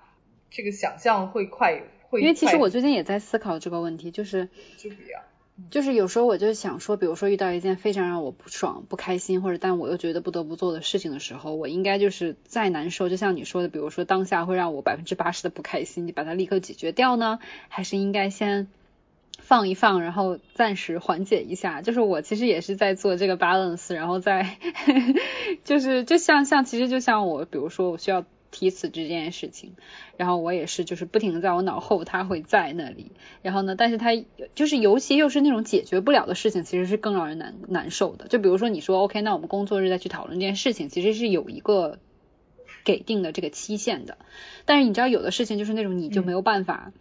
这个想象会快会。因为其实我最近也在思考这个问题，就是就不一样。就是有时候我就想说，比如说遇到一件非常让我不爽、不开心，或者但我又觉得不得不做的事情的时候，我应该就是再难受，就像你说的，比如说当下会让我百分之八十的不开心，你把它立刻解决掉呢，还是应该先放一放，然后暂时缓解一下？就是我其实也是在做这个 balance，然后在 就是就像像其实就像我，比如说我需要。提辞职这件事情，然后我也是，就是不停的在我脑后，他会在那里。然后呢，但是他就是尤其又是那种解决不了的事情，其实是更让人难难受的。就比如说你说 OK，那我们工作日再去讨论这件事情，其实是有一个给定的这个期限的。但是你知道，有的事情就是那种你就没有办法，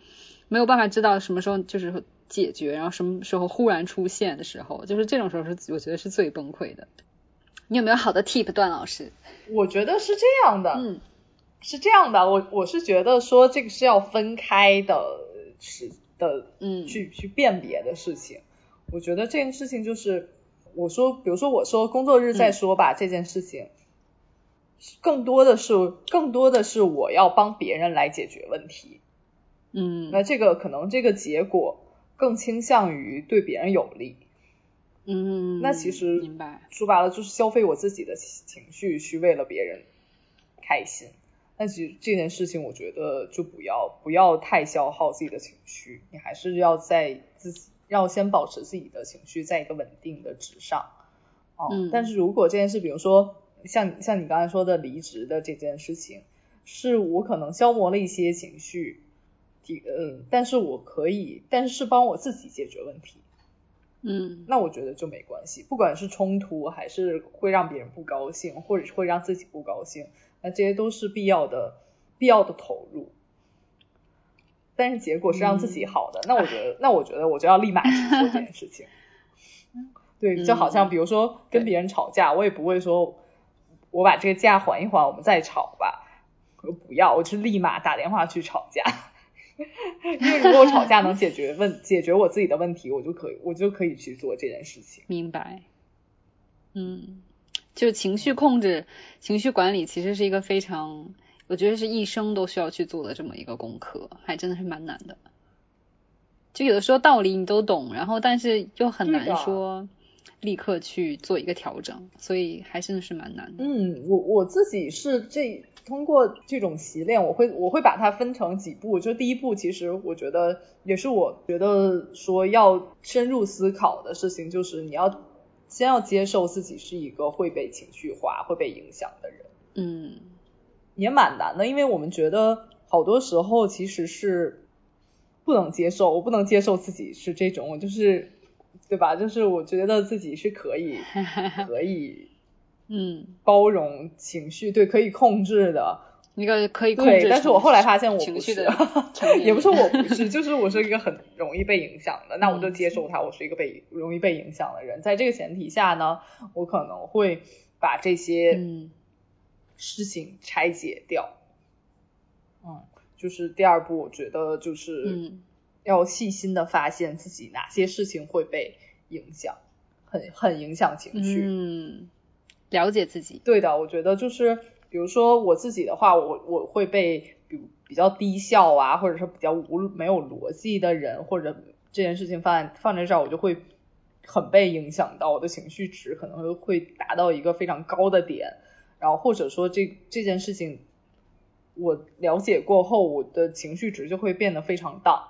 没有办法知道什么时候就是解决，然后什么时候忽然出现的时候，就是这种时候是我觉得是最崩溃的。你有没有好的 tip，段老师？我觉得是这样的，嗯。是这样的，我我是觉得说这个是要分开的，是的，嗯，去去辨别的事情。我觉得这件事情就是，我说，比如说我说工作日再说吧，这件事情，更多的是更多的是我要帮别人来解决问题，嗯，那这个可能这个结果更倾向于对别人有利，嗯，那其实明白。说白了就是消费我自己的情绪，去为了别人开心。但其实这件事情，我觉得就不要不要太消耗自己的情绪，你还是要在自己要先保持自己的情绪在一个稳定的值上。哦，嗯但是如果这件事，比如说像像你刚才说的离职的这件事情，是我可能消磨了一些情绪，体嗯，但是我可以，但是是帮我自己解决问题。嗯那我觉得就没关系，不管是冲突还是会让别人不高兴，或者是会让自己不高兴，那这些都是必要的必要的投入。但是结果是让自己好的，那我觉得那我觉得我就要立马去做这件事情。对，就好像比如说跟别人吵架，我也不会说我把这个架缓一缓，我们再吵吧。我不要，我就立马打电话去吵架。因为如果我吵架能解决问解决我自己的问题，我就可以我就可以去做这件事情。明白。嗯，就情绪控制、情绪管理，其实是一个非常，我觉得是一生都需要去做的这么一个功课，还真的是蛮难的。就有的时候道理你都懂，然后但是又很难说立刻去做一个调整，所以还真的是蛮难的。嗯，我我自己是这通过这种习练，我会我会把它分成几步。就第一步，其实我觉得也是我觉得说要深入思考的事情，就是你要先要接受自己是一个会被情绪化、会被影响的人。嗯也蛮难的，因为我们觉得好多时候其实是不能接受，我不能接受自己是这种，我就是对吧？就是我觉得自己是可以 可以嗯，包容情绪，对，可以控制的，一个可以控对。制但是我后来发现我不是 也不是我不是，就是我是一个很容易被影响的，那我就接受它，我是一个被容易被影响的人。在这个前提下呢，我可能会把这些嗯事情拆解掉。嗯，就是第二步，我觉得就是嗯要细心的发现自己哪些事情会被影响，很很影响情绪。嗯，了解自己，对的，我觉得就是比如说我自己的话，我我会被比比较低效啊，或者说比较无没有逻辑的人，或者这件事情放在放在这儿，我就会很被影响到，我的情绪值可能会达到一个非常高的点，然后或者说这这件事情我了解过后，我的情绪值就会变得非常大，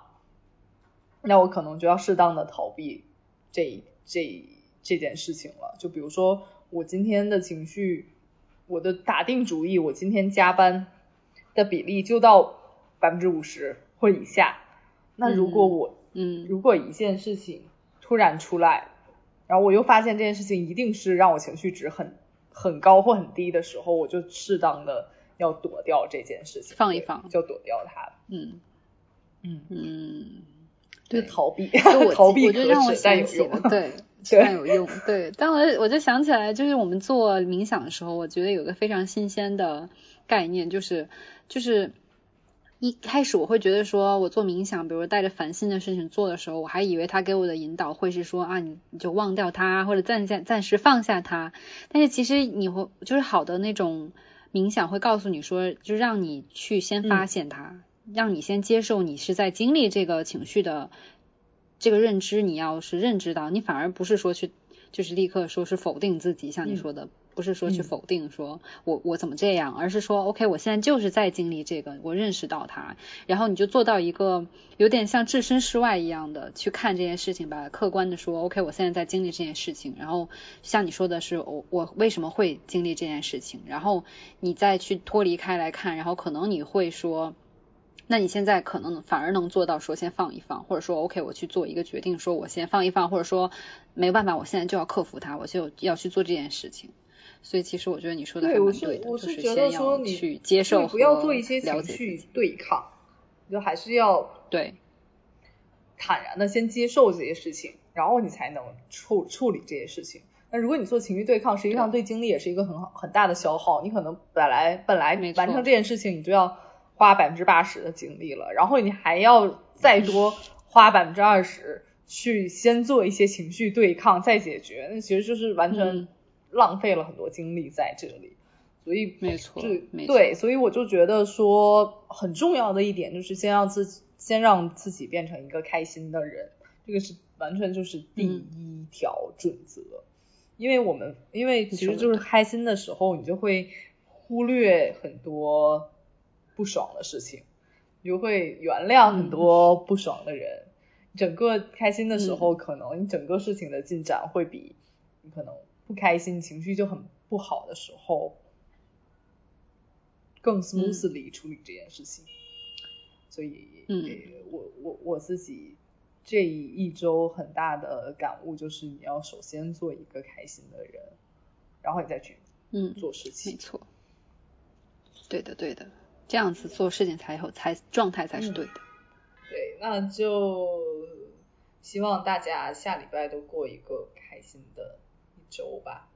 那我可能就要适当的逃避这这这件事情了。就比如说我今天的情绪，我的打定主意，我今天加班的比例就到百分之五十或以下。那如果我、嗯。如果一件事情突然出来，然后我又发现这件事情一定是让我情绪值很很高或很低的时候，我就适当的要躲掉这件事情，放一放。就躲掉它。嗯。嗯，嗯，就对。逃避，就我 逃避我就让我想起了用。，对，对但有用，对。但我我就想起来，就是我们做冥想的时候，我觉得有个非常新鲜的概念，就是就是一开始我会觉得说，我做冥想，比如带着烦心的事情做的时候，我还以为他给我的引导会是说啊，你你就忘掉它，或者暂暂暂时放下它。但是其实你会就是好的那种冥想会告诉你说，就让你去先发嗯现它，让你先接受你是在经历这个情绪的这个认知，你要是认知到，你反而不是说去就是立刻说是否定自己，像你嗯。说的，不是说去嗯。否定说我我怎么这样，而是说 OK，我现在就是在经历这个，我认识到它，然后你就做到一个有点像置身事外一样的去看这件事情吧，客观的说 OK，我现在在经历这件事情，然后像你说的是我我为什么会经历这件事情，然后你再去脱离开来看，然后可能你会说。那你现在可能反而能做到说先放一放，或者说 OK 我去做一个决定，说我先放一放，或者说没办法，我现在就要克服它，我就要去做这件事情。所以其实我觉得你说的还蛮对的，我就是觉得先要说你去接受对不要做一些情绪对抗，你就还是要对，坦然的先接受这些事情，然后你才能处处理这些事情。那如果你做情绪对抗，实际上对精力也是一个很好很大的消耗。你可能本来本来没完成这件事情，你就要花百分之八十的精力了，然后你还要再多花百分之二十去先做一些情绪对抗，再解决，那其实就是完全嗯浪费了很多精力在这里。所以没错这没错对，所以我就觉得说很重要的一点就是先让自己先让自己变成一个开心的人，这个是完全就是第一。条准则，因为我们因为其实就是开心的时候，你就会忽略很多不爽的事情，你就会原谅很多不爽的人。整个开心的时候，可能你整个事情的进展会比你可能不开心、情绪就很不好的时候更 smoothly 处理这件事情。所以，嗯，我我我自己这一周很大的感悟就是，你要首先做一个开心的人，然后你再去嗯做事情。没错，对的对的，这样子做事情才有才状态才是对的。对，那就希望大家下礼拜都过一个开心的一周吧。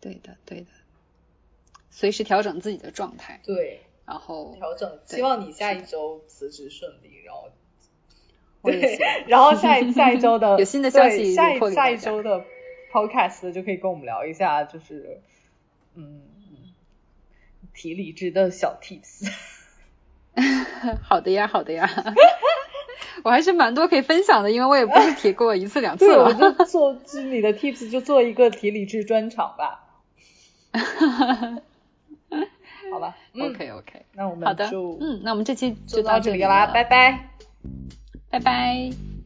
对的，对的，随时调整自己的状态。对，然后调整，希望你下一周辞职顺利，然后对，然后下一下一周的 有新的消息，下一下一周的 podcast 就可以跟我们聊一下，就是嗯，提理智的小 tips。好的呀，好的呀，我还是蛮多可以分享的，因为我也不是提过一次两次了。我就做你的 tips，就做一个提理智专场吧。好吧，OK OK，那我们好的，就嗯，那我们这期就到这里啦，拜拜，拜拜。